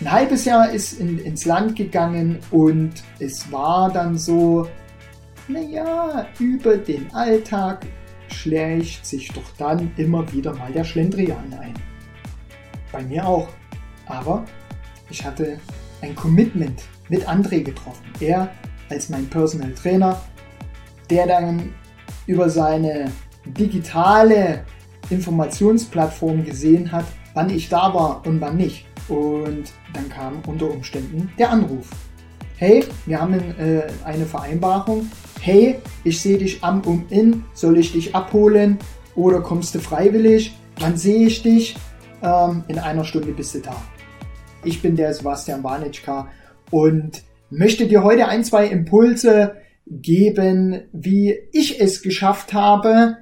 ein halbes Jahr ist in, ins Land gegangen und es war dann so, naja, über den Alltag schleicht sich doch dann immer wieder mal der Schlendrian ein. Bei mir auch. Aber ich hatte ein Commitment mit André getroffen. Er als mein Personal Trainer, der dann über seine digitale Informationsplattform gesehen hat, wann ich da war und wann nicht. Und dann kam unter Umständen der Anruf. Hey, wir haben äh, eine Vereinbarung. Hey, ich sehe dich am und in. Soll ich dich abholen oder kommst du freiwillig? Wann sehe ich dich? Ähm, in einer Stunde bist du da. Ich bin der Sebastian Wanitschka und möchte dir heute ein, zwei Impulse geben, wie ich es geschafft habe,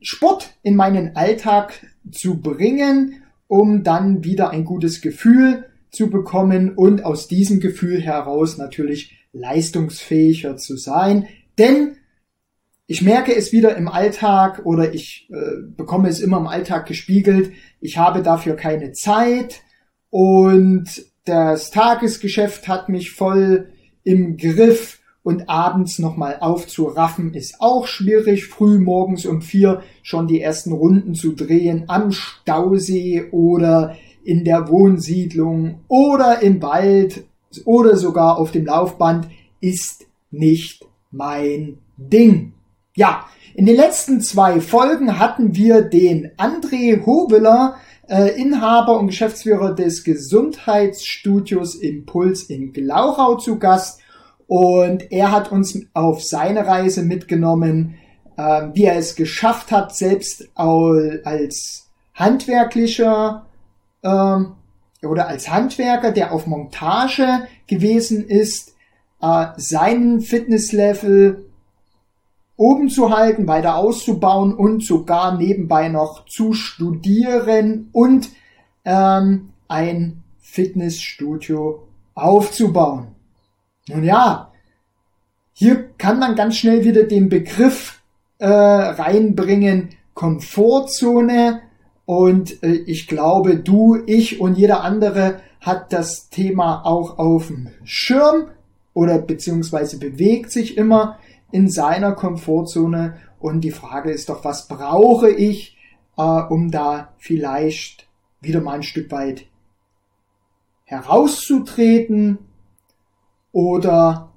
Sport in meinen Alltag zu bringen, um dann wieder ein gutes Gefühl zu bekommen und aus diesem Gefühl heraus natürlich leistungsfähiger zu sein. Denn ich merke es wieder im Alltag oder ich äh, bekomme es immer im Alltag gespiegelt. Ich habe dafür keine Zeit und das Tagesgeschäft hat mich voll im Griff und abends nochmal aufzuraffen ist auch schwierig. Früh morgens um vier schon die ersten Runden zu drehen am Stausee oder in der Wohnsiedlung oder im Wald oder sogar auf dem Laufband ist nicht mein Ding. Ja, in den letzten zwei Folgen hatten wir den André Hoveler, äh, Inhaber und Geschäftsführer des Gesundheitsstudios Impuls in Glauchau zu Gast und er hat uns auf seine Reise mitgenommen, äh, wie er es geschafft hat, selbst als handwerklicher äh, oder als Handwerker, der auf Montage gewesen ist, äh, seinen Fitnesslevel oben zu halten, weiter auszubauen und sogar nebenbei noch zu studieren und ähm, ein Fitnessstudio aufzubauen. Nun ja, hier kann man ganz schnell wieder den Begriff äh, reinbringen, Komfortzone. Und äh, ich glaube, du, ich und jeder andere hat das Thema auch auf dem Schirm oder beziehungsweise bewegt sich immer in seiner Komfortzone. Und die Frage ist doch, was brauche ich, äh, um da vielleicht wieder mal ein Stück weit herauszutreten oder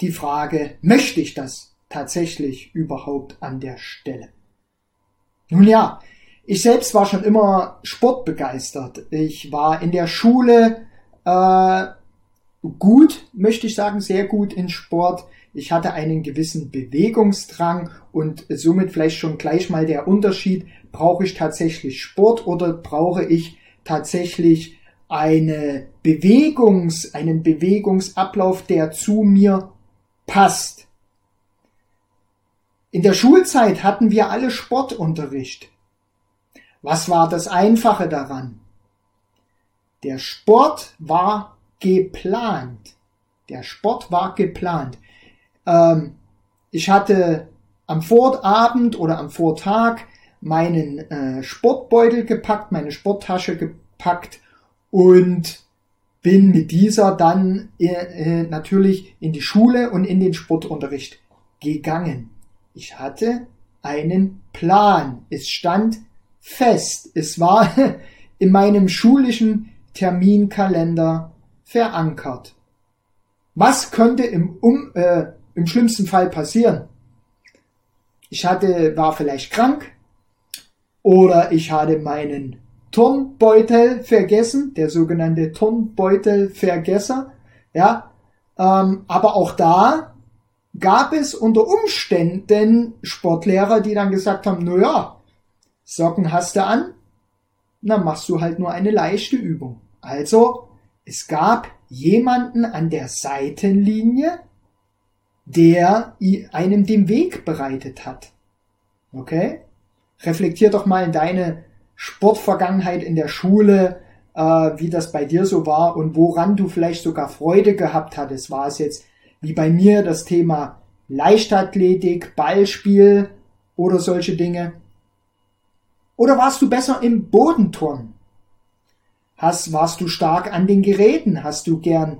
die Frage, möchte ich das tatsächlich überhaupt an der Stelle? Nun ja, ich selbst war schon immer sportbegeistert. Ich war in der Schule äh, gut, möchte ich sagen, sehr gut in Sport. Ich hatte einen gewissen Bewegungsdrang und somit vielleicht schon gleich mal der Unterschied, brauche ich tatsächlich Sport oder brauche ich tatsächlich eine Bewegungs, einen Bewegungsablauf, der zu mir passt. In der Schulzeit hatten wir alle Sportunterricht. Was war das Einfache daran? Der Sport war geplant. Der Sport war geplant. Ähm, ich hatte am Vorabend oder am Vortag meinen äh, Sportbeutel gepackt, meine Sporttasche gepackt und bin mit dieser dann äh, äh, natürlich in die Schule und in den Sportunterricht gegangen. Ich hatte einen Plan. Es stand fest. Es war in meinem schulischen Terminkalender verankert. Was könnte im, um, äh, im schlimmsten Fall passieren? Ich hatte, war vielleicht krank oder ich hatte meinen Turnbeutel vergessen, der sogenannte Turnbeutelvergesser. Ja, ähm, aber auch da gab es unter Umständen Sportlehrer, die dann gesagt haben, na ja, Socken hast du an, dann machst du halt nur eine leichte Übung. Also, es gab jemanden an der Seitenlinie, der einem den Weg bereitet hat. Okay? Reflektier doch mal in deine Sportvergangenheit in der Schule, äh, wie das bei dir so war und woran du vielleicht sogar Freude gehabt hattest. War es jetzt wie bei mir das Thema Leichtathletik, Ballspiel oder solche Dinge? Oder warst du besser im Bodenturnen? Hast, warst du stark an den Geräten? Hast du gern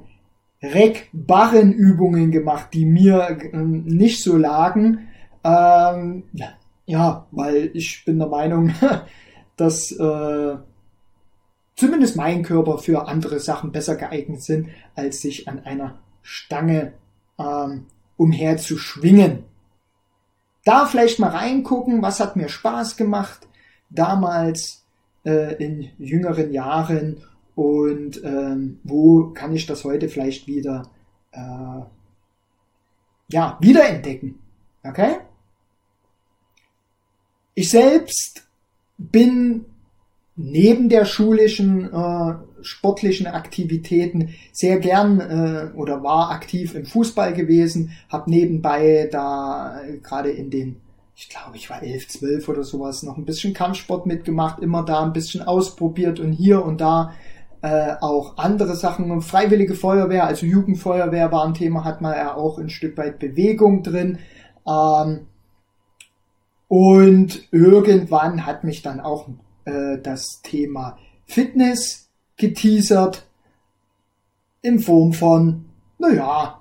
Reck-Barren-Übungen gemacht, die mir äh, nicht so lagen? Ähm, ja, weil ich bin der Meinung, dass äh, zumindest mein Körper für andere Sachen besser geeignet sind, als sich an einer Stange ähm, umher zu schwingen. Da vielleicht mal reingucken, was hat mir Spaß gemacht damals äh, in jüngeren Jahren und ähm, wo kann ich das heute vielleicht wieder äh, ja wiederentdecken. Okay? Ich selbst bin neben der schulischen äh, sportlichen Aktivitäten sehr gern äh, oder war aktiv im Fußball gewesen, habe nebenbei da äh, gerade in den, ich glaube, ich war elf, zwölf oder sowas, noch ein bisschen Kampfsport mitgemacht, immer da ein bisschen ausprobiert und hier und da äh, auch andere Sachen. Freiwillige Feuerwehr, also Jugendfeuerwehr war ein Thema, hat man ja auch ein Stück weit Bewegung drin. Ähm, und irgendwann hat mich dann auch äh, das Thema Fitness geteasert in Form von, naja,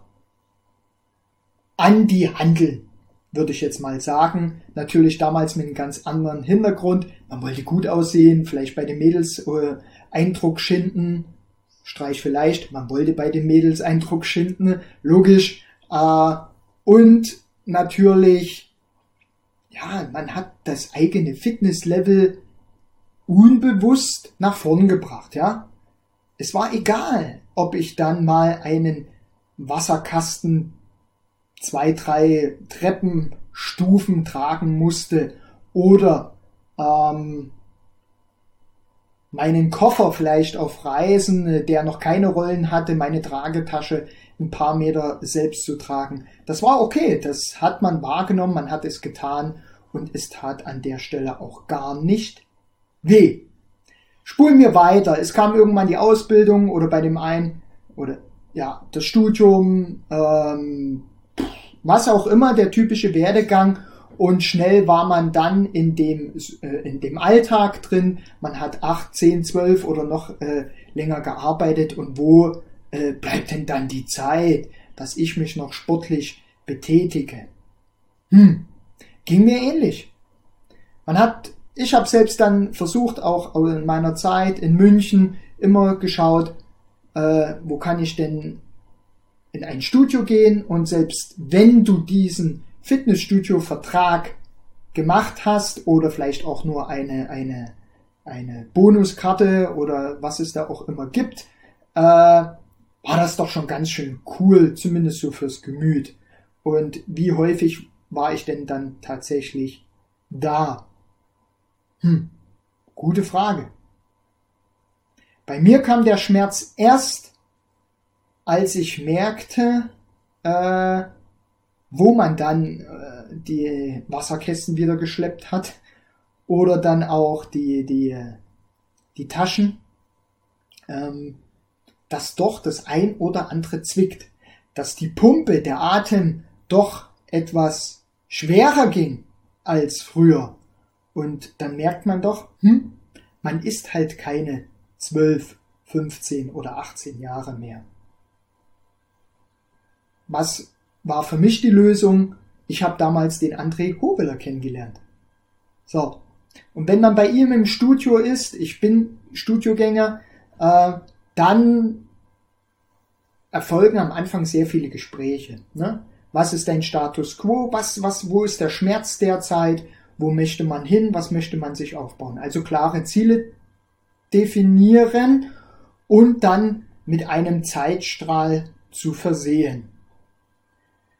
an die Handeln, würde ich jetzt mal sagen. Natürlich damals mit einem ganz anderen Hintergrund. Man wollte gut aussehen, vielleicht bei den Mädels äh, Eindruck schinden. Streich vielleicht, man wollte bei den Mädels Eindruck schinden, logisch. Äh, und natürlich, ja, man hat das eigene Fitnesslevel unbewusst nach vorn gebracht, ja. Es war egal, ob ich dann mal einen Wasserkasten zwei, drei Treppenstufen tragen musste oder ähm, meinen Koffer vielleicht auf Reisen, der noch keine Rollen hatte, meine Tragetasche ein paar Meter selbst zu tragen. Das war okay, das hat man wahrgenommen, man hat es getan und es tat an der Stelle auch gar nicht weh. Spulen wir weiter. Es kam irgendwann die Ausbildung oder bei dem einen oder ja, das Studium, ähm, was auch immer, der typische Werdegang und schnell war man dann in dem, äh, in dem Alltag drin. Man hat acht, zehn, zwölf oder noch äh, länger gearbeitet und wo äh, bleibt denn dann die Zeit, dass ich mich noch sportlich betätige? Hm, ging mir ähnlich. Man hat ich habe selbst dann versucht, auch in meiner Zeit in München immer geschaut, äh, wo kann ich denn in ein Studio gehen und selbst wenn du diesen Fitnessstudio-Vertrag gemacht hast oder vielleicht auch nur eine, eine, eine Bonuskarte oder was es da auch immer gibt, äh, war das doch schon ganz schön cool, zumindest so fürs Gemüt. Und wie häufig war ich denn dann tatsächlich da? Hm, gute Frage. Bei mir kam der Schmerz erst, als ich merkte, äh, wo man dann äh, die Wasserkästen wieder geschleppt hat oder dann auch die, die, die Taschen, ähm, dass doch das ein oder andere zwickt, dass die Pumpe, der Atem doch etwas schwerer ging als früher. Und dann merkt man doch, hm, man ist halt keine 12, 15 oder 18 Jahre mehr. Was war für mich die Lösung? Ich habe damals den André Hobeler kennengelernt. So. Und wenn man bei ihm im Studio ist, ich bin Studiogänger, äh, dann erfolgen am Anfang sehr viele Gespräche. Ne? Was ist dein Status quo? Was, was, wo ist der Schmerz derzeit? wo möchte man hin, was möchte man sich aufbauen. Also klare Ziele definieren und dann mit einem Zeitstrahl zu versehen.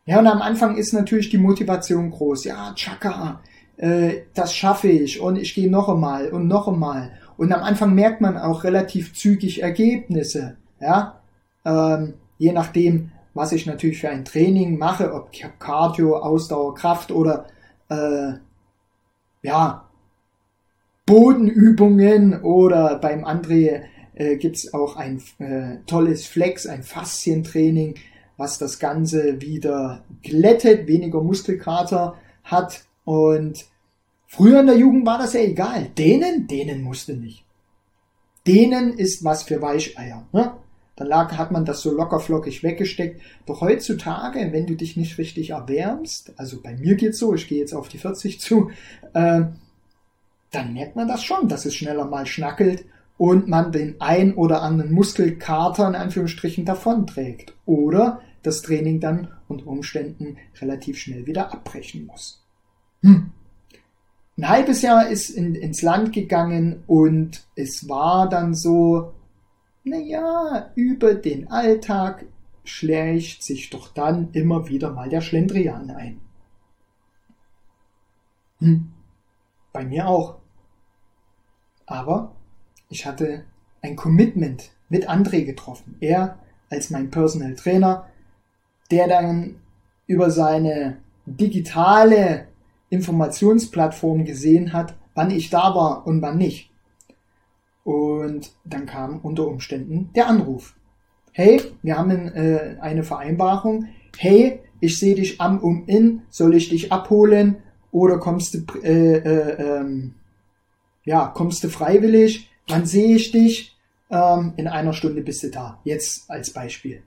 Ja, und am Anfang ist natürlich die Motivation groß. Ja, Chaka, äh, das schaffe ich und ich gehe noch einmal und noch einmal. Und am Anfang merkt man auch relativ zügig Ergebnisse. Ja, ähm, je nachdem, was ich natürlich für ein Training mache, ob Cardio, Ausdauer, Kraft oder äh, ja, Bodenübungen oder beim André äh, es auch ein äh, tolles Flex, ein Faszientraining, was das Ganze wieder glättet, weniger Muskelkater hat. Und früher in der Jugend war das ja egal. Denen, denen musste nicht. Dehnen ist was für Weicheier. Ne? Dann lag, hat man das so lockerflockig weggesteckt. Doch heutzutage, wenn du dich nicht richtig erwärmst, also bei mir geht's so, ich gehe jetzt auf die 40 zu, äh, dann merkt man das schon, dass es schneller mal schnackelt und man den ein oder anderen Muskelkater in Anführungsstrichen davonträgt. Oder das Training dann unter Umständen relativ schnell wieder abbrechen muss. Hm. Ein halbes Jahr ist in, ins Land gegangen und es war dann so, naja, über den Alltag schleicht sich doch dann immer wieder mal der Schlendrian ein. Hm. Bei mir auch. Aber ich hatte ein Commitment mit André getroffen. Er als mein Personal Trainer, der dann über seine digitale Informationsplattform gesehen hat, wann ich da war und wann nicht. Und dann kam unter Umständen der Anruf. Hey, wir haben äh, eine Vereinbarung. Hey, ich sehe dich am um in, soll ich dich abholen oder kommst du äh, äh, ähm, ja kommst du freiwillig? Wann sehe ich dich? Ähm, in einer Stunde bist du da. Jetzt als Beispiel.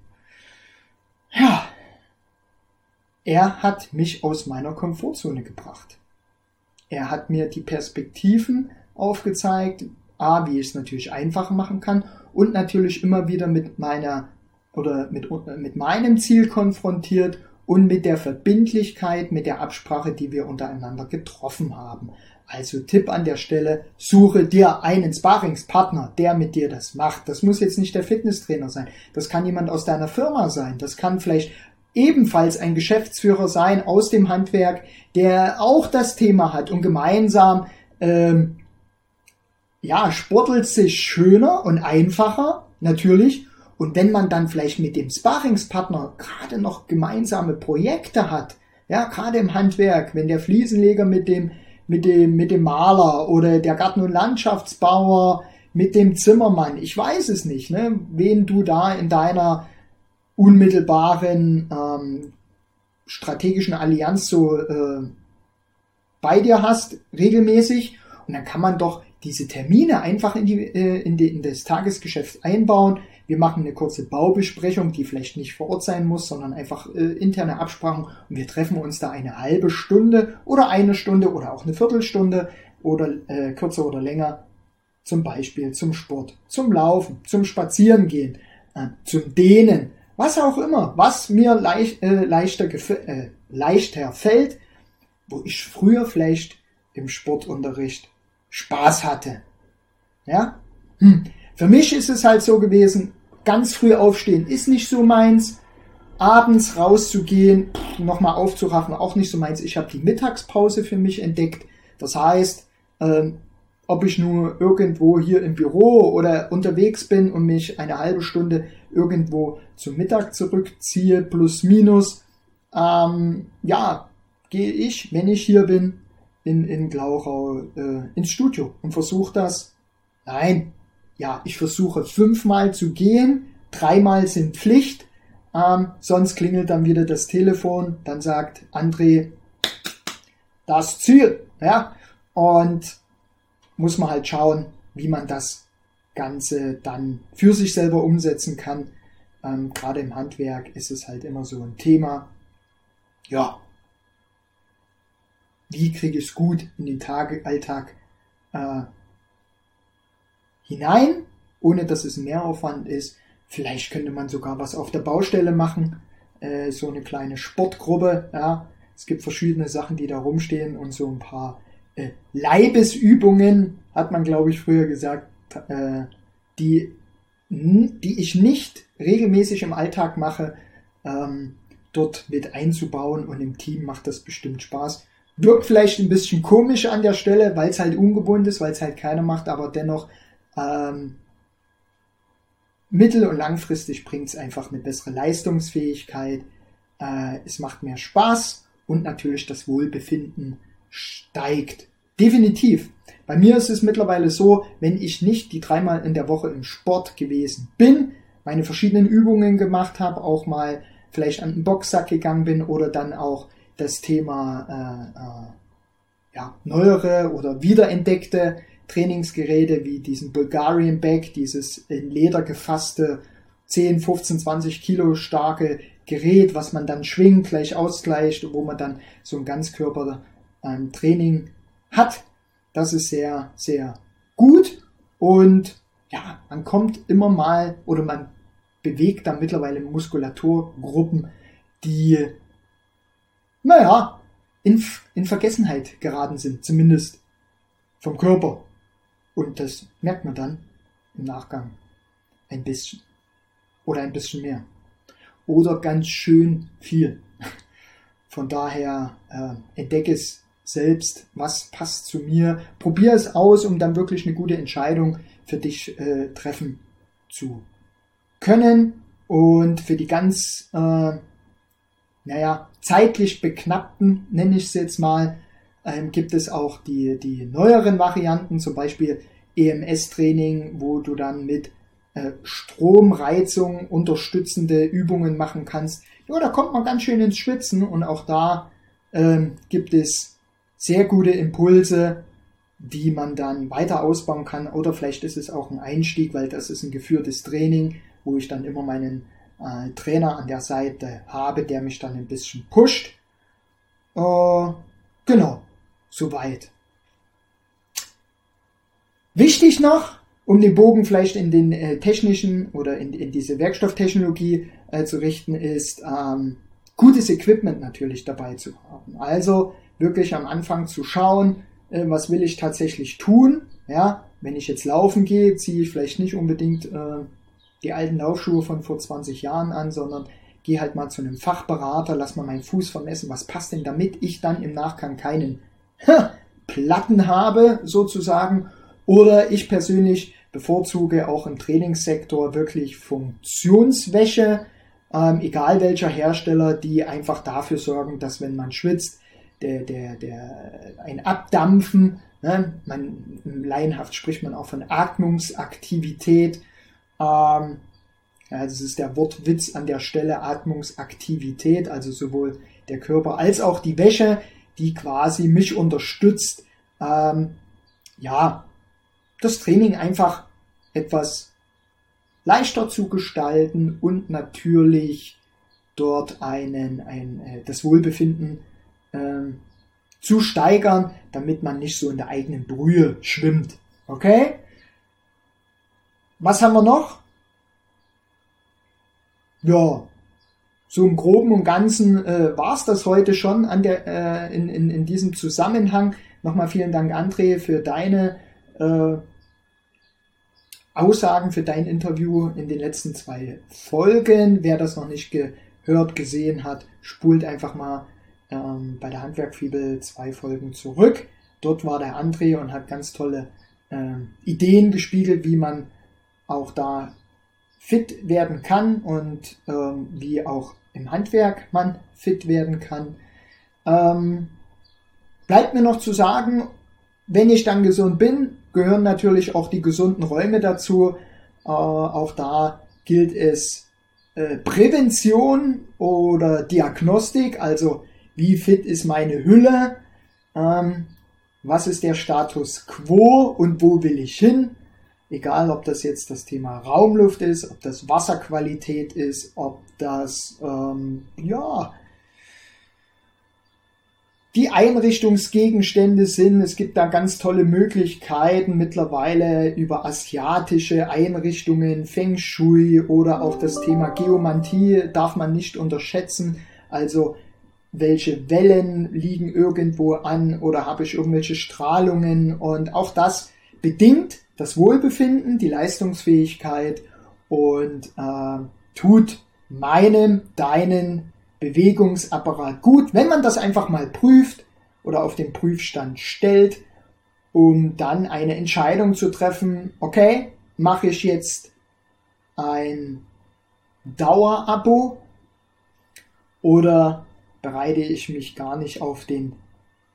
Ja, er hat mich aus meiner Komfortzone gebracht. Er hat mir die Perspektiven aufgezeigt, A, wie ich es natürlich einfacher machen kann und natürlich immer wieder mit meiner oder mit, mit meinem Ziel konfrontiert und mit der Verbindlichkeit, mit der Absprache, die wir untereinander getroffen haben. Also Tipp an der Stelle, suche dir einen Sparingspartner, der mit dir das macht. Das muss jetzt nicht der Fitnesstrainer sein. Das kann jemand aus deiner Firma sein. Das kann vielleicht ebenfalls ein Geschäftsführer sein aus dem Handwerk, der auch das Thema hat und gemeinsam ähm, ja, sportelt sich schöner und einfacher, natürlich. Und wenn man dann vielleicht mit dem Sparingspartner gerade noch gemeinsame Projekte hat, ja, gerade im Handwerk, wenn der Fliesenleger mit dem, mit dem, mit dem Maler oder der Garten- und Landschaftsbauer mit dem Zimmermann, ich weiß es nicht, ne, wen du da in deiner unmittelbaren ähm, strategischen Allianz so äh, bei dir hast, regelmäßig. Und dann kann man doch diese Termine einfach in, die, äh, in, die, in das Tagesgeschäft einbauen. Wir machen eine kurze Baubesprechung, die vielleicht nicht vor Ort sein muss, sondern einfach äh, interne Absprachen und wir treffen uns da eine halbe Stunde oder eine Stunde oder auch eine Viertelstunde oder äh, kürzer oder länger zum Beispiel zum Sport, zum Laufen, zum Spazierengehen, äh, zum Dehnen, was auch immer, was mir leicht, äh, leichter, äh, leichter fällt, wo ich früher vielleicht im Sportunterricht Spaß hatte. Ja? Hm. Für mich ist es halt so gewesen, ganz früh aufstehen ist nicht so meins. Abends rauszugehen, nochmal aufzuraffen, auch nicht so meins. Ich habe die Mittagspause für mich entdeckt. Das heißt, ähm, ob ich nur irgendwo hier im Büro oder unterwegs bin und mich eine halbe Stunde irgendwo zum Mittag zurückziehe, plus minus, ähm, ja, gehe ich, wenn ich hier bin, in, in Glauchau äh, ins Studio und versuche das. Nein, ja, ich versuche fünfmal zu gehen, dreimal sind Pflicht, ähm, sonst klingelt dann wieder das Telefon, dann sagt André, das Ziel, ja, und muss man halt schauen, wie man das Ganze dann für sich selber umsetzen kann. Ähm, Gerade im Handwerk ist es halt immer so ein Thema. Ja, wie kriege ich es gut in den Tage, Alltag äh, hinein, ohne dass es Mehraufwand ist. Vielleicht könnte man sogar was auf der Baustelle machen, äh, so eine kleine Sportgruppe. Ja. Es gibt verschiedene Sachen, die da rumstehen und so ein paar äh, Leibesübungen, hat man glaube ich früher gesagt, äh, die, die ich nicht regelmäßig im Alltag mache, ähm, dort mit einzubauen und im Team macht das bestimmt Spaß. Wirkt vielleicht ein bisschen komisch an der Stelle, weil es halt ungebunden ist, weil es halt keiner macht, aber dennoch ähm, mittel- und langfristig bringt es einfach eine bessere Leistungsfähigkeit. Äh, es macht mehr Spaß und natürlich das Wohlbefinden steigt. Definitiv. Bei mir ist es mittlerweile so, wenn ich nicht die dreimal in der Woche im Sport gewesen bin, meine verschiedenen Übungen gemacht habe, auch mal vielleicht an den Boxsack gegangen bin oder dann auch das Thema äh, äh, ja, neuere oder wiederentdeckte Trainingsgeräte wie diesen Bulgarian Bag, dieses in Leder gefasste 10, 15, 20 Kilo starke Gerät, was man dann schwingt, gleich ausgleicht, wo man dann so ein Ganzkörper-Training ähm, hat. Das ist sehr, sehr gut und ja, man kommt immer mal oder man bewegt dann mittlerweile Muskulaturgruppen, die, naja, in, in Vergessenheit geraten sind, zumindest vom Körper. Und das merkt man dann im Nachgang ein bisschen oder ein bisschen mehr oder ganz schön viel. Von daher äh, entdecke es selbst, was passt zu mir. Probier es aus, um dann wirklich eine gute Entscheidung für dich äh, treffen zu können. Und für die ganz, äh, naja, zeitlich beknappten, nenne ich es jetzt mal, ähm, gibt es auch die, die neueren Varianten, zum Beispiel EMS-Training, wo du dann mit äh, Stromreizung unterstützende Übungen machen kannst. Ja, da kommt man ganz schön ins Schwitzen und auch da ähm, gibt es sehr gute Impulse, die man dann weiter ausbauen kann. Oder vielleicht ist es auch ein Einstieg, weil das ist ein geführtes Training, wo ich dann immer meinen äh, Trainer an der Seite habe, der mich dann ein bisschen pusht. Äh, genau, soweit. Wichtig noch, um den Bogen vielleicht in den äh, technischen oder in, in diese Werkstofftechnologie äh, zu richten, ist ähm, gutes Equipment natürlich dabei zu haben. Also wirklich am Anfang zu schauen, äh, was will ich tatsächlich tun. Ja, wenn ich jetzt laufen gehe, ziehe ich vielleicht nicht unbedingt äh, die alten Laufschuhe von vor 20 Jahren an, sondern gehe halt mal zu einem Fachberater, lass mal meinen Fuß vermessen, was passt denn, damit ich dann im Nachgang keinen Platten habe, sozusagen. Oder ich persönlich bevorzuge auch im Trainingssektor wirklich Funktionswäsche, ähm, egal welcher Hersteller, die einfach dafür sorgen, dass wenn man schwitzt, der, der, der, ein Abdampfen, ne? man, laienhaft spricht man auch von Atmungsaktivität, ähm, ja, das ist der Wortwitz an der Stelle Atmungsaktivität, also sowohl der Körper als auch die Wäsche, die quasi mich unterstützt, ähm, ja, das Training einfach etwas leichter zu gestalten und natürlich dort einen, ein, äh, das Wohlbefinden äh, zu steigern, damit man nicht so in der eigenen Brühe schwimmt. Okay? Was haben wir noch? Ja, so im Groben und Ganzen äh, war es das heute schon an der, äh, in, in, in diesem Zusammenhang. Nochmal vielen Dank, André, für deine äh, Aussagen, für dein Interview in den letzten zwei Folgen. Wer das noch nicht gehört, gesehen hat, spult einfach mal ähm, bei der Handwerkfibel zwei Folgen zurück. Dort war der André und hat ganz tolle äh, Ideen gespiegelt, wie man auch da fit werden kann und ähm, wie auch im Handwerk man fit werden kann. Ähm, bleibt mir noch zu sagen, wenn ich dann gesund bin, gehören natürlich auch die gesunden Räume dazu. Äh, auch da gilt es äh, Prävention oder Diagnostik, also wie fit ist meine Hülle, ähm, was ist der Status quo und wo will ich hin. Egal, ob das jetzt das Thema Raumluft ist, ob das Wasserqualität ist, ob das ähm, ja die Einrichtungsgegenstände sind. Es gibt da ganz tolle Möglichkeiten mittlerweile über asiatische Einrichtungen, Feng Shui oder auch das Thema Geomantie darf man nicht unterschätzen. Also welche Wellen liegen irgendwo an oder habe ich irgendwelche Strahlungen und auch das bedingt das Wohlbefinden, die Leistungsfähigkeit und äh, tut meinem, deinen Bewegungsapparat gut, wenn man das einfach mal prüft oder auf den Prüfstand stellt, um dann eine Entscheidung zu treffen, okay, mache ich jetzt ein Dauerabo oder bereite ich mich gar nicht auf den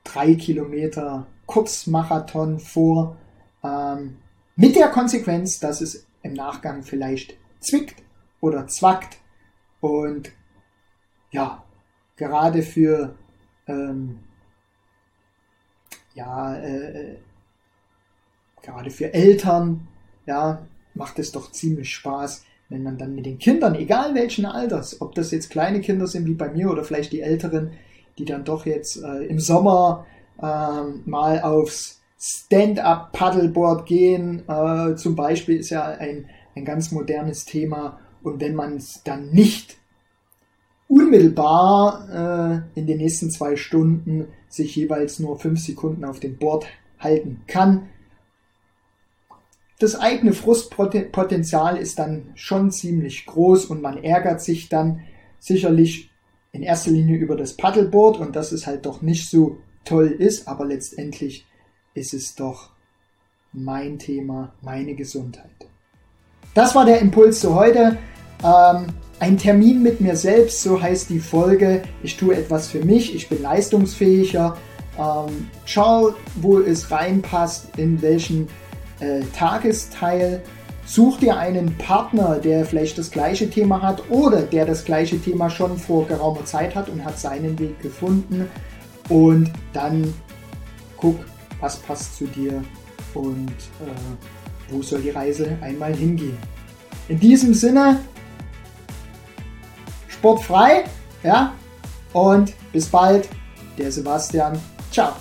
3 Kilometer Kurzmarathon vor, ähm, mit der Konsequenz, dass es im Nachgang vielleicht zwickt oder zwackt. Und ja, gerade für ähm, ja, äh, gerade für Eltern, ja, macht es doch ziemlich Spaß, wenn man dann mit den Kindern, egal welchen Alters, ob das jetzt kleine Kinder sind wie bei mir oder vielleicht die älteren, die dann doch jetzt äh, im Sommer äh, mal aufs Stand-up-Paddleboard gehen, äh, zum Beispiel ist ja ein, ein ganz modernes Thema. Und wenn man es dann nicht unmittelbar äh, in den nächsten zwei Stunden sich jeweils nur fünf Sekunden auf dem Board halten kann, das eigene Frustpotenzial ist dann schon ziemlich groß und man ärgert sich dann sicherlich in erster Linie über das Paddleboard und dass es halt doch nicht so toll ist, aber letztendlich ist es doch mein Thema, meine Gesundheit. Das war der Impuls zu heute. Ähm, ein Termin mit mir selbst, so heißt die Folge. Ich tue etwas für mich, ich bin leistungsfähiger. Ähm, schau, wo es reinpasst, in welchen äh, Tagesteil. Such dir einen Partner, der vielleicht das gleiche Thema hat oder der das gleiche Thema schon vor geraumer Zeit hat und hat seinen Weg gefunden. Und dann guck, was passt zu dir und äh, wo soll die Reise einmal hingehen. In diesem Sinne, sportfrei, ja, und bis bald, der Sebastian. Ciao.